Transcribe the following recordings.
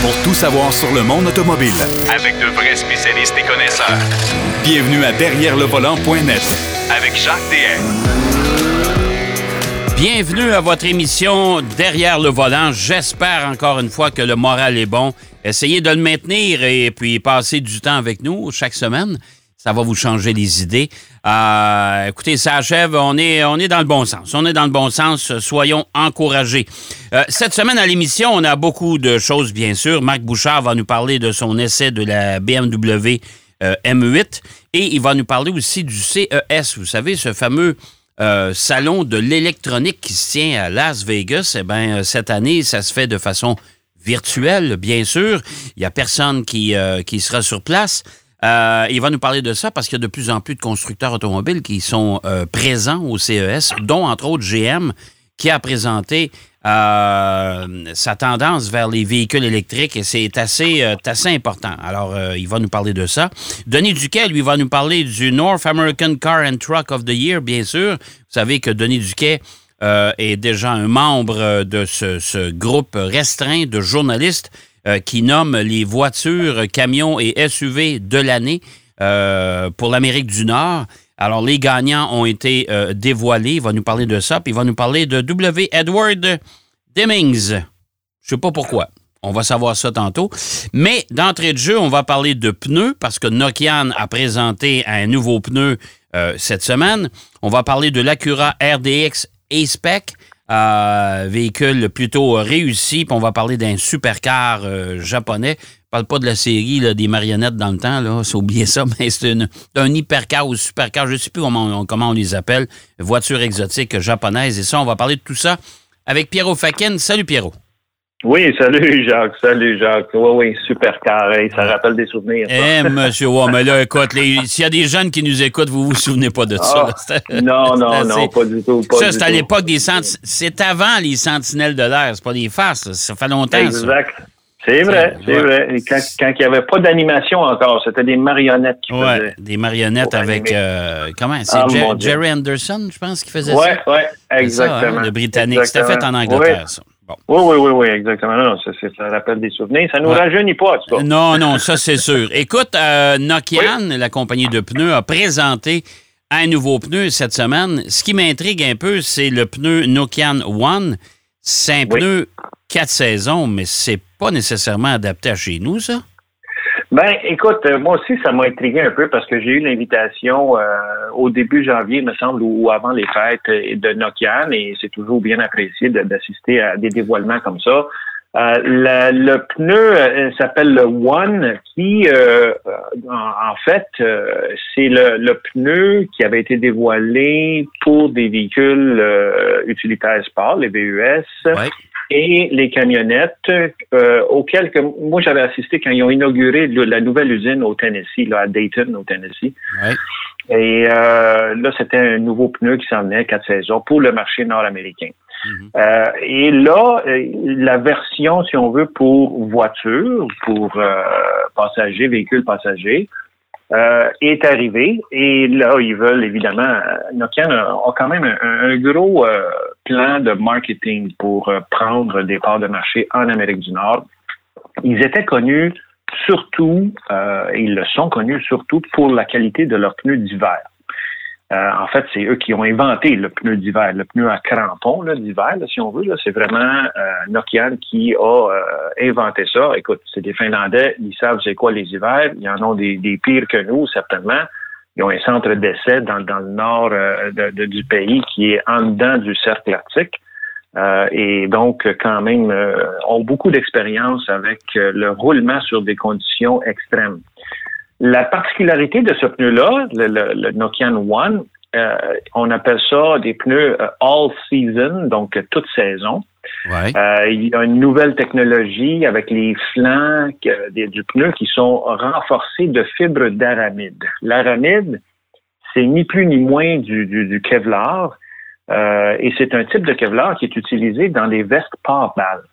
pour tout savoir sur le monde automobile. Avec de vrais spécialistes et connaisseurs. Bienvenue à Derrière le volant.net Avec Jacques DM. Bienvenue à votre émission Derrière le volant. J'espère encore une fois que le moral est bon. Essayez de le maintenir et puis passer du temps avec nous chaque semaine. Ça va vous changer les idées. Euh, écoutez, ça achève. On est, on est dans le bon sens. On est dans le bon sens. Soyons encouragés. Euh, cette semaine à l'émission, on a beaucoup de choses, bien sûr. Marc Bouchard va nous parler de son essai de la BMW euh, M8 et il va nous parler aussi du CES. Vous savez, ce fameux euh, salon de l'électronique qui se tient à Las Vegas. Eh bien, cette année, ça se fait de façon virtuelle, bien sûr. Il n'y a personne qui, qui sera sur place. Euh, il va nous parler de ça parce qu'il y a de plus en plus de constructeurs automobiles qui sont euh, présents au CES, dont entre autres GM, qui a présenté euh, sa tendance vers les véhicules électriques et c'est assez, assez important. Alors, il va nous parler de ça. Denis Duquet, lui, va nous parler du North American Car and Truck of the Year, bien sûr. Vous savez que Denis Duquet est déjà un membre de ce groupe restreint de journalistes euh, qui nomme les voitures, camions et SUV de l'année euh, pour l'Amérique du Nord. Alors, les gagnants ont été euh, dévoilés. Il va nous parler de ça. Puis il va nous parler de W. Edward Demings. Je ne sais pas pourquoi. On va savoir ça tantôt. Mais d'entrée de jeu, on va parler de pneus parce que Nokian a présenté un nouveau pneu cette semaine. On va parler de l'Acura RDX A-Spec. Euh, véhicule plutôt réussi. On va parler d'un supercar euh, japonais. Je parle pas de la série des marionnettes dans le temps, c'est oublié ça, mais c'est un hypercar ou supercar, je ne sais plus comment on, les appelle, voiture exotique japonaise. Et ça, on va parler de tout ça avec Pierrot Faken. Salut Pierrot. Oui, salut Jacques, salut Jacques. Oui, oui, super carré, ça rappelle des souvenirs. Eh, monsieur, ouais, mais là, écoute, s'il y a des jeunes qui nous écoutent, vous vous souvenez pas de ça. Ah, non, non, non, pas du tout. Pas ça, c'est à l'époque des sentinelles. C'est avant les sentinelles de l'air, c'est pas des farces, ça fait longtemps. Exact. C'est vrai, c'est vrai. Quand, quand, il n'y avait pas d'animation encore, c'était des marionnettes qui ouais, faisaient. des marionnettes avec. Euh, comment? C'est ah, Jerry Anderson, je pense, qui faisait ouais, ça. Oui, oui, exactement. Ça, le Britannique. C'était fait en Angleterre, ça. Oui, oui, oui, oui, exactement. Non, ça, ça, rappelle des souvenirs. Ça nous rajeunit pas, en tout cas. Non, non, ça, c'est sûr. Écoute, euh, Nokian, la compagnie de pneus, a présenté un nouveau pneu cette semaine. Ce qui m'intrigue un peu, c'est le pneu Nokian One. C'est un pneu quatre saisons, mais c'est pas nécessairement adapté à chez nous, ça? Ben, écoute, euh, moi aussi, ça m'a intrigué un peu parce que j'ai eu l'invitation euh, au début janvier, me semble, ou avant les fêtes euh, de Nokia, et c'est toujours bien apprécié d'assister à des dévoilements comme ça. le pneu s'appelle le One, qui, en, fait, c'est le, pneu qui avait été dévoilé pour des véhicules utilitaires sport, les VUS, et les camionnettes euh, auxquelles que moi j'avais assisté quand ils ont inauguré la nouvelle usine au Tennessee, là, à Dayton, au Tennessee. Et euh, là, c'était un nouveau pneu qui s'en venait quatre saisons pour le marché nord-américain. Mm-hmm. euh, et là, euh, la version, si on veut, pour voiture, pour euh, passagers, véhicules passagers, euh, est arrivé. Et là, ils veulent évidemment, Nokia a, quand même un, gros euh, plan de marketing pour euh, prendre des parts de marché en Amérique du Nord. Ils étaient connus surtout, ils le sont connus surtout pour la qualité de leurs pneus d'hiver. Euh, en fait, c'est eux qui ont inventé le pneu d'hiver, le pneu à crampons d'hiver, si on veut. C'est vraiment euh, Nokian qui a euh, inventé ça. Écoute, c'est des Finlandais, ils savent c'est quoi les hivers. Ils en ont des, pires que nous, certainement. Ils ont un centre d'essai dans, dans, le nord euh, de, du pays qui est en dedans du cercle arctique. et donc, quand même, ont beaucoup d'expérience avec le roulement sur des conditions extrêmes. La particularité de ce pneu-là, le, le, Nokian One, euh, on appelle ça des pneus euh, all season, donc toute saison. Euh, il y a une nouvelle technologie avec les flancs du pneu qui sont renforcés de fibres d'aramide. L'aramide, c'est ni plus ni moins du, du, Kevlar, et c'est un type de Kevlar qui est utilisé dans les vestes pare-balles.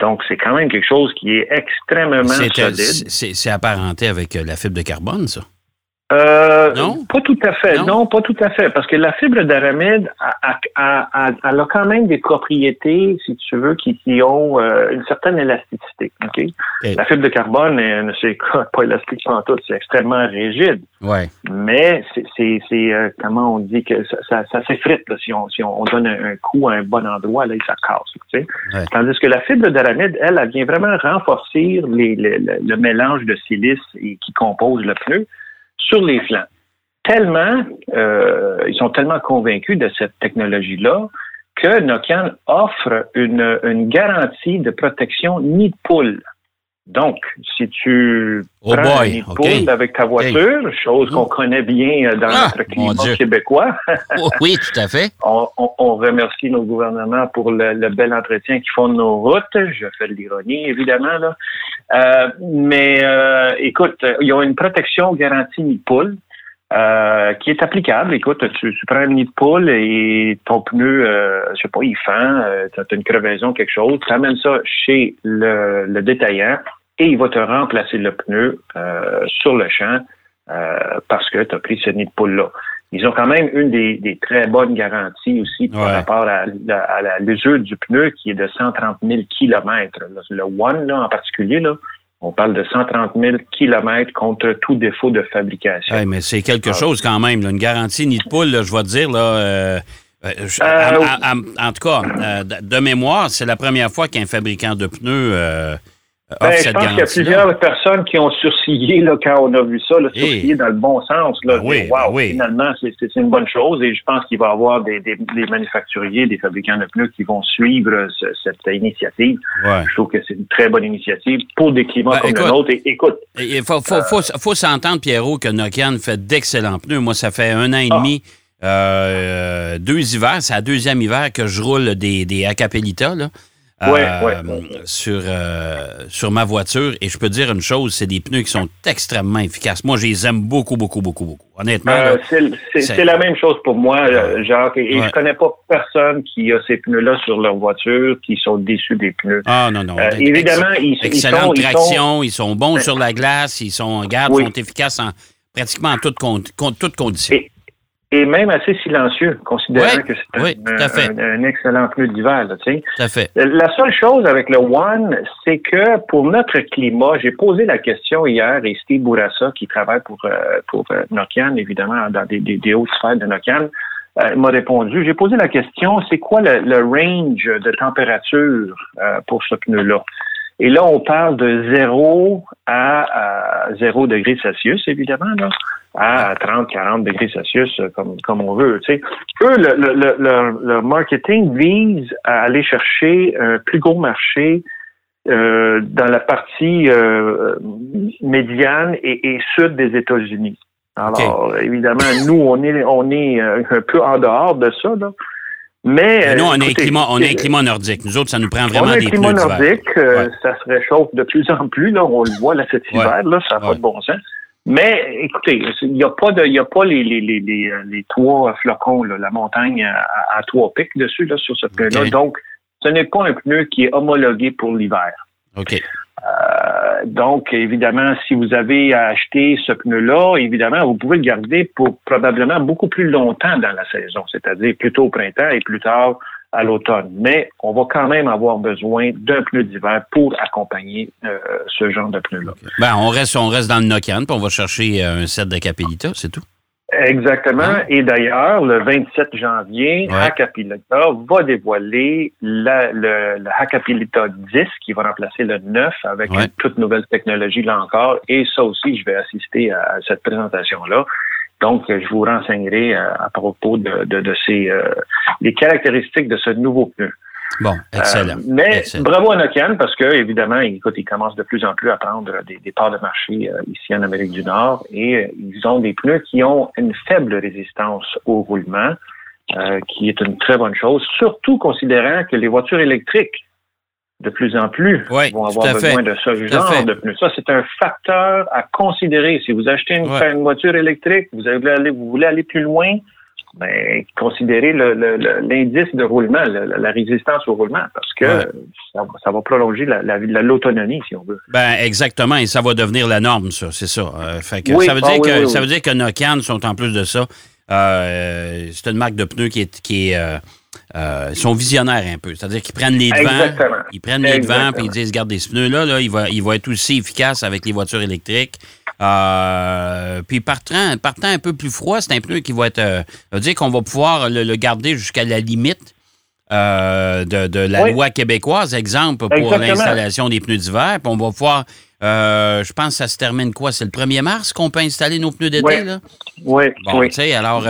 Donc, c'est quand même quelque chose qui est extrêmement solide. C'est apparenté avec euh, la fibre de carbone, ça? Euh, non? Pas tout à fait. Non? Non? pas tout à fait. Parce que la fibre d'aramide a, a, a, a- elle a quand même des propriétés, si tu veux, qui, qui ont euh, une certaine élasticité. OK? La fibre de carbone, euh, ne c'est pas élastique tout, c'est extrêmement rigide. Ouais. Mais c'est, c'est, c'est, euh, comment on dit que ça, ça, ça s'effrite là, si on si on, on donne un, un coup à un bon endroit là, et ça casse. Tu sais. Ouais. Tandis que la fibre d'aramide, elle, elle vient vraiment renforcer les, le, le- le mélange de silice et, qui compose le pneu sur les flancs. Tellement, euh, ils sont tellement convaincus de cette technologie-là que Nokian offre une, une garantie de protection nid de poule. Donc, si tu Oh prends boy, un nid de OK. poule avec ta voiture, chose qu'on connaît bien dans Ah, notre climat québécois, Oh, oui, tout à fait. on, on- on remercie nos gouvernements pour le, le bel entretien qu'ils font de nos routes. Je fais de l'ironie, évidemment. Là. Euh, mais euh, écoute, ils ont une protection garantie nid de poule euh, qui est applicable. Écoute, tu, tu prends un nid de poule et ton pneu, euh, je sais pas, il fend, euh, tu as une crevaison, quelque chose, tu amènes ça chez le, le détaillant et il va te remplacer le pneu euh, sur le champ euh, parce que tu as pris ce nid de poule-là. Ils ont quand même une des, des très bonnes garanties aussi par Ouais. rapport à, à la- l'usure du pneu qui est de 130 000 kilomètres. Le One, là, en particulier, là, on parle de 130 000 kilomètres contre tout défaut de fabrication. Ouais, mais c'est quelque Ah. chose quand même. là. Une garantie nid de poule, là, je vais te dire. Là, euh, euh, je- Euh, à- à- à- en tout cas, euh, de, mémoire, c'est la première fois qu'un fabricant de pneus euh, Ben, je cette pense qu'il y a plusieurs personnes qui ont sourcillé là, quand on a vu ça, là, sourcillé Eh. dans le bon sens. Là, Ben oui, wow, ben oui. Finalement, c'est une bonne chose et je pense qu'il va y avoir des, des, des manufacturiers, des fabricants de pneus qui vont suivre euh, ce- cette initiative. Ouais. Je trouve que c'est une très bonne initiative pour des climats Ben, comme écoute, le nôtre. Et, écoute, Il faut, faut, faut, faut s'entendre, Pierrot, que Nokian fait d'excellents pneus. Moi, ça fait un an et Ah. demi, euh, deux hivers. C'est la deuxième hiver que je roule des, des Acapelita, là. Ouais, euh, ouais. Sur, euh, sur ma voiture. Et je peux te dire une chose, c'est des pneus qui sont extrêmement efficaces. Moi, je les aime beaucoup, beaucoup, beaucoup, beaucoup. Honnêtement, euh, c'est la même chose pour moi, Jacques. Et, et Ouais. je connais pas personne qui a ces pneus-là sur leur voiture qui sont déçus des pneus. ah non, non. Évidemment, ils, ils Excellente sont, ils sont- traction, ils sont bons sur la glace, ils sont, regarde, Oui. sont efficaces en pratiquement en toutes, toutes conditions. Et- et même assez silencieux, considérant que c'est un, oui, excellent pneu d'hiver. là, tu sais. Fait. La seule chose avec le One, c'est que pour notre climat, j'ai posé la question hier et Steve Bourassa, qui travaille pour, euh, pour euh, Nokian, évidemment, dans des, des, des hautes sphères de Nokian, euh, m'a répondu. J'ai posé la question, c'est quoi le, le range de température euh, pour ce pneu-là? Et là, on parle de 0 à, à 0 degrés Celsius, évidemment, là, à 30, 40 degrés Celsius, euh, comme, comme on veut. Tu sais. Eux, le, le, le, le- le marketing vise à aller chercher un plus gros marché euh, dans la partie euh, médiane et, et sud des États-Unis. Alors, évidemment, nous, on est, on est un peu en dehors de ça, là. Mais, Mais nous, on a, un écoutez, climat, on a un c'est- climat nordique. Nous autres, ça nous prend on vraiment a un des climat nordique, euh, Ouais. ça se réchauffe de plus en plus, là, on le voit là, cet Ouais. hiver, là, ça n'a Ouais. pas de bon sens. Mais écoutez, il n'y a pas de, il y a pas les, les, les, les, euh, les trois flocons, là, la montagne à, à- trois pics dessus là, sur ce pneu-là. Donc, ce n'est pas un pneu qui est homologué pour l'hiver. OK. Euh, donc, évidemment, si vous avez à acheter ce pneu-là, évidemment, vous pouvez le garder pour probablement beaucoup plus longtemps dans la saison, c'est-à-dire plutôt au printemps et plus tard à l'automne. Mais on va quand même avoir besoin d'un pneu d'hiver pour accompagner euh, ce genre de pneu-là. Ben, on reste, on reste dans le Nokian, puis on va chercher euh, un set de c'est tout. Exactement. Hein? Et d'ailleurs, le 27 janvier, Ouais. Va dévoiler la- le, le Hackapilita 10 qui va remplacer le 9 avec Ouais. une toute nouvelle technologie là encore. Et ça aussi, je vais assister à cette présentation-là. Donc, je vous renseignerai euh, à propos de, de, de ces euh, les caractéristiques de ce nouveau pneu. Bon, excellent. Euh, mais Excellent. bravo à Nokian parce que évidemment, écoute, ils commencent de plus en plus à prendre des, des parts de marché euh, ici en Amérique du Nord et euh, ils ont des pneus qui ont une faible résistance au roulement, euh, qui est une très bonne chose, surtout considérant que les voitures électriques de plus en plus Oui, vont avoir besoin fait. de ce genre de pneus. Ça, c'est un facteur à considérer. Si vous achetez une, Ouais. une voiture électrique, vous, avez aller, vous voulez aller plus loin, ben, considérer l'indice de roulement, le- la, la résistance au roulement, parce que Ouais. ça, va- ça va prolonger la- la- la- l'autonomie, si on veut. Ben exactement, et ça va devenir la norme, ça, c'est ça. Euh, fait que Oui, ça veut ah dire que oui, ça veut dire que Nokian sont en plus de ça. euh, c'est une marque de pneus qui est qui est euh, euh, ils sont visionnaires un peu. C'est-à-dire qu'ils prennent les devants. Exactement. Ils prennent les devants puis ils disent Regarde, ce pneu-là, là, il, va, il va être aussi efficace avec les voitures électriques. Euh, puis partant, partant un peu plus froid, c'est un pneu qui va être. euh, ça veut dire qu'on va pouvoir le, le garder jusqu'à la limite euh, de, de la Oui. loi québécoise, exemple, pour Exactement. l'installation des pneus d'hiver. Puis on va pouvoir. euh, je pense que ça se termine quoi? C'est le 1er mars qu'on peut installer nos pneus d'été, Oui. là? Oui, Bon, oui. tu sais, alors,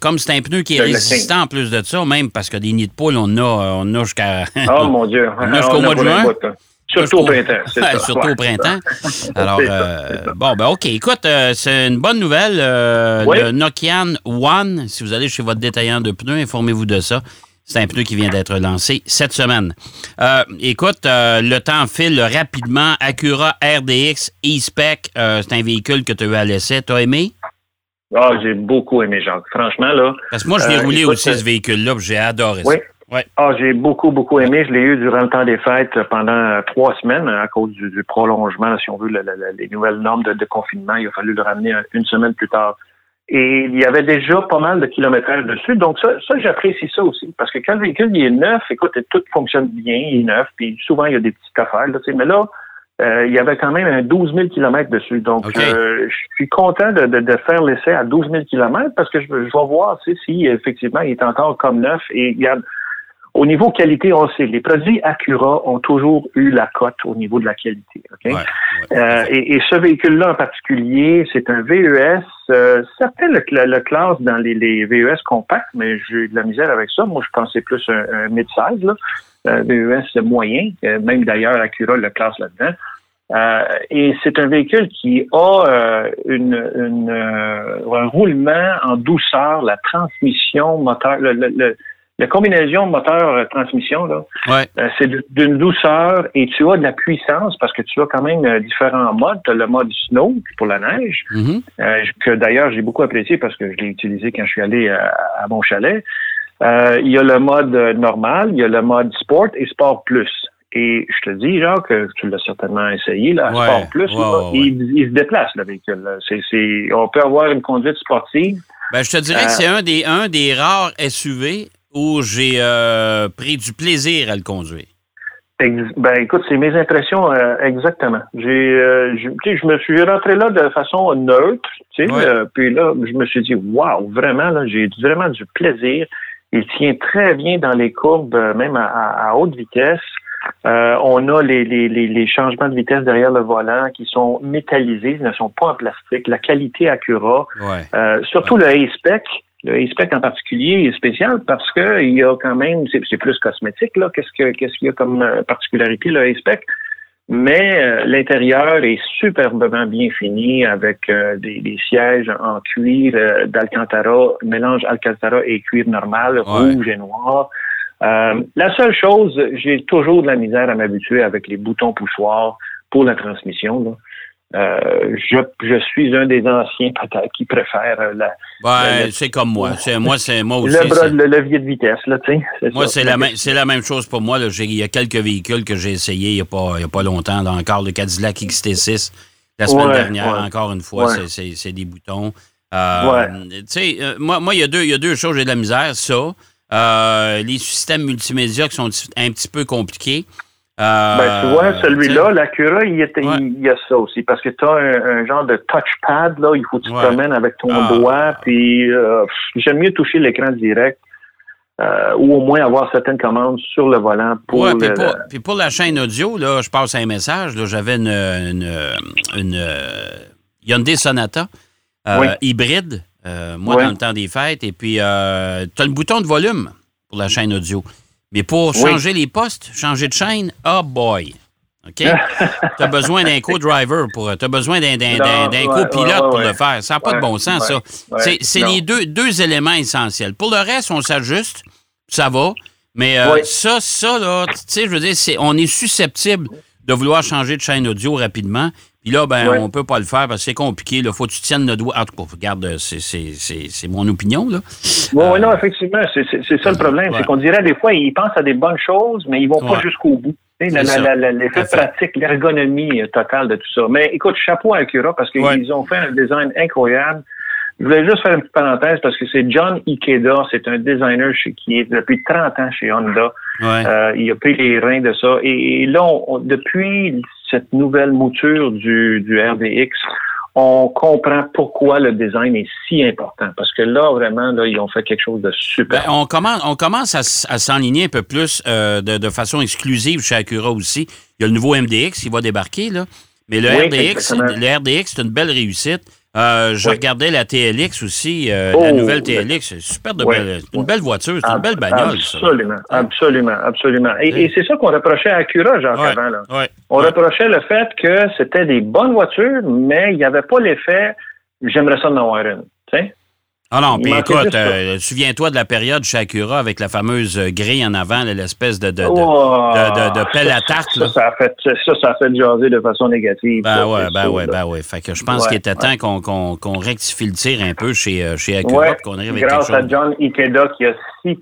comme c'est un pneu qui est résistant en plus de ça, même parce que des nids de poules, on a, on a jusqu'à. Oh mon Dieu. On a jusqu'au On mois de juin. Surtout au printemps. Surtout Ouais. au printemps. Alors, euh, bon, ben OK. Écoute, euh, c'est une bonne nouvelle. euh, Oui. Le Nokian One, si vous allez chez votre détaillant de pneus, informez-vous de ça. C'est un pneu qui vient d'être lancé cette semaine. Euh, écoute, le temps file rapidement. Acura RDX E-Spec, c'est un véhicule que tu as eu à l'essai. Tu as aimé? Ah, j'ai beaucoup aimé Jacques. Franchement, là. Parce que moi, je l'ai roulé écoute, aussi, ce véhicule-là, puis j'ai adoré Oui. ça. Ouais. Ah, j'ai beaucoup, beaucoup aimé. Je l'ai eu durant le temps des fêtes pendant euh, trois semaines à cause du, du prolongement, si on veut, le- le- le- les nouvelles normes de, de confinement. Il a fallu le ramener un- une semaine plus tard. Et il y avait déjà pas mal de kilomètres dessus. Donc ça, ça j'apprécie ça aussi. Parce que quand le véhicule il est neuf, écoute, tout fonctionne bien, il est neuf, puis souvent il y a des petites affaires. Là, mais là, euh, il y avait quand même un 12 000 kilomètres dessus. Donc euh, je suis content de, de, de faire l'essai à 12 000 kilomètres parce que je, je vais voir sais, si effectivement il est encore comme neuf. Et il y a au niveau qualité, on sait, les produits Acura ont toujours eu la cote au niveau de la qualité. ok? Ouais, ouais. Euh, et, et ce véhicule-là en particulier, c'est un VES. Euh, certains le, le, le classent dans les, les VES compacts, mais j'ai eu de la misère avec ça. Moi, je pensais plus un, un mid-size, là. Euh, VES moyen. Même d'ailleurs, Acura le classe là-dedans. Euh, et c'est un véhicule qui a euh, une, une, euh, un roulement en douceur, la transmission moteur, le, le- le- la combinaison moteur-transmission, là, Ouais. euh, c'est d'une douceur et tu as de la puissance parce que tu as quand même euh, différents modes. Tu as le mode snow pour la neige, Mhm. euh, que d'ailleurs j'ai beaucoup apprécié parce que je l'ai utilisé quand je suis allé à, à mon chalet. Il y a le mode normal, il y a le mode sport et sport plus. Et je te dis, Jacques, que tu l'as certainement essayé, là, Ouais, sport plus, là, ouais. Il, il se déplace, le véhicule. on peut avoir une conduite sportive. Ben, je te dirais Euh, que c'est un des, un des rares SUV où j'ai euh, pris du plaisir à le conduire. Ben écoute, c'est mes impressions euh, exactement. J'ai, euh, je, me suis rentré là de façon neutre, tu sais, Ouais. euh, puis là, je me suis dit, waouh, vraiment là, j'ai vraiment du plaisir. Il tient très bien dans les courbes, même à, haute vitesse. On a les, les, les, les changements de vitesse derrière le volant qui sont métallisés, ils ne sont pas en plastique. La qualité Acura, Ouais. surtout le A-Spec. Le A-Spec en particulier est spécial parce que il y a quand même, c'est plus cosmétique, là. Qu'est-ce que qu'est-ce qu'il y a comme euh, particularité, le A-Spec? Mais euh, l'intérieur est superbement bien fini avec euh, des, des sièges en cuir euh, d'Alcantara, mélange Alcantara et cuir normal, rouge et noir. Euh, la seule chose, j'ai toujours de la misère à m'habituer avec les boutons poussoirs pour la transmission. Là. Euh, je, je suis un des anciens peut-être qui préfère euh, la, Ben, le- c'est comme moi. C'est, moi, c'est, moi aussi. le, bras, le levier de vitesse. Là, tu sais, moi, c'est la, même, c'est la même chose pour moi. Il y a quelques véhicules que j'ai essayés il n'y a, pas- il y a pas longtemps. Là, encore le Cadillac XT6. La semaine Ouais, dernière, ouais. encore une fois, Ouais. c'est, des boutons. Euh, Tu sais, euh, moi, moi, il y, a deux- il y a deux choses, j'ai de la misère. Ça, les systèmes multimédia qui sont un petit peu compliqués. Euh, Ben, tu vois, celui-là, l'Acura, il, était- Ouais. il y a ça aussi. Parce que tu as un, un genre de touchpad, là, il faut que tu te Ouais. promènes avec ton Ah. doigt. Puis euh, j'aime mieux toucher l'écran direct. euh, ou au moins avoir certaines commandes sur le volant pour Ouais, puis pour, puis pour la chaîne audio, là, je passe un message. là, J'avais une, une, une, Hyundai Sonata Oui. hybride, moi, Oui. dans le temps des fêtes. Et puis, tu as le bouton de volume pour la chaîne audio. Mais pour Oui. changer les postes, changer de chaîne, oh boy! OK? tu as besoin d'un co-driver pour. Tu as besoin d'un, d'un, d'un- d'un Non, ouais, copilote ouais, ouais, pour le faire. Ça n'a pas de bon sens, ça. c'est c'est les deux, deux éléments essentiels. Pour le reste, on s'ajuste, ça va. Mais euh, ça, ça, là, tu sais, je veux dire, c'est, on est susceptible de vouloir changer de chaîne audio rapidement. Puis là, ben, Ouais. on peut pas le faire parce que c'est compliqué. Il faut que tu tiennes le doigt. En tout cas, regarde, c'est- c'est c'est- c'est mon opinion, là. Oui, Euh, non, effectivement, c'est c'est- c'est ça le problème. Ouais. C'est qu'on dirait des fois, ils pensent à des bonnes choses, mais ils vont pas jusqu'au bout. L'effet pratique, l'ergonomie euh, totale de tout ça. Mais écoute, chapeau à Acura parce qu'ils ont fait un design incroyable. Je voulais juste faire une petite parenthèse parce que c'est John Ikeda, c'est un designer chez, qui est depuis 30 ans chez Honda. Ouais. Euh, il a pris les reins de ça. Et, et là, on- on- depuis cette nouvelle mouture du, du RDX, on comprend pourquoi le design est si important. Parce que là, vraiment, là, ils ont fait quelque chose de super. Ben, on commence, on commence à, à s'enligner un peu plus euh, de, de façon exclusive chez Acura aussi. Il y a le nouveau MDX qui va débarquer, là. Mais le Oui, RDX, exactement. le RDX, c'est une belle réussite. Euh, je Oui. regardais la TLX aussi, euh, Oh, la nouvelle. TLX. C'est super de Oui. belle, une belle voiture, c'est une belle bagnole, ça. Absolument, absolument, absolument. Et, Oui. et c'est ça qu'on reprochait à Acura, Jacques, avant. Là. On reprochait le fait que c'était des bonnes voitures, mais il n'y avait pas l'effet « j'aimerais ça en avoir une ». Ah non, puis écoute, euh, souviens-toi de la période chez Acura avec la fameuse euh, grille en avant, l'espèce de, de, de- Oh, de- de pelle à tarte, Ça, ça, a fait, ça, ça a fait jaser de façon négative. Ben ouais, ben sûr, ouais, là. ben ouais. Fait que je pense Ouais, qu'il était temps qu'on qu'on qu'on rectifie le tir un peu chez, euh, chez Acura, Ouais, qu'on arrive avec grâce à John Ikeda qui a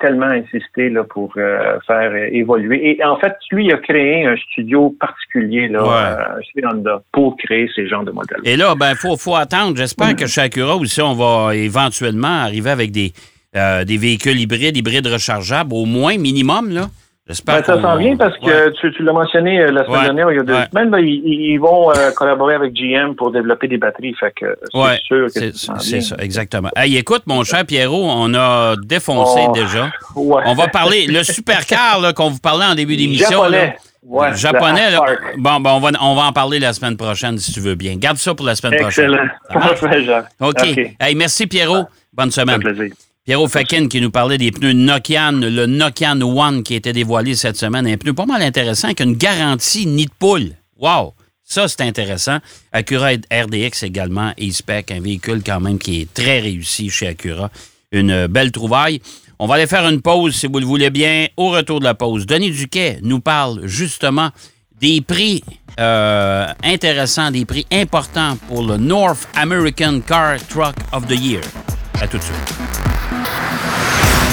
tellement insisté là, pour euh, faire euh, évoluer. Et en fait, lui a créé un studio particulier là, Ouais. euh, chez Honda pour créer ces genres de modèles. Et là, ben, faut, faut attendre. J'espère que chez Acura aussi, on va éventuellement arriver avec des, des véhicules hybrides, hybrides rechargeables, au moins minimum, là. J'espère Ben, ça s'en vient parce que Ouais. tu, tu l'as mentionné euh, la semaine Ouais, dernière, il y a deux ouais. semaines, ils, ils vont euh, collaborer avec GM pour développer des batteries. Fait que c'est sûr que c'est ça exactement. Hey, écoute, mon cher Pierrot, on a défoncé Oh, déjà. On va parler, le supercar qu'on vous parlait en début d'émission. Japonais. Ouais, Japonais, le là. Spark. Bon, ben, on, va, on va en parler la semaine prochaine, si tu veux bien. Garde ça pour la semaine Excellent. prochaine. Jacques. OK. Hey, merci, Pierrot. Bonne semaine. plaisir. Pierrot Fakin qui nous parlait des pneus Nokian, le Nokian One qui a été dévoilé cette semaine. Un pneu pas mal intéressant avec une garantie nid de poule. Wow! Ça, c'est intéressant. Acura RDX également, E-Spec, un véhicule quand même qui est très réussi chez Acura. Une belle trouvaille. On va aller faire une pause, si vous le voulez bien. Au retour de la pause, Denis Duquet nous parle justement des prix euh, intéressants, des prix importants pour le North American Car Truck of the Year. À tout de suite.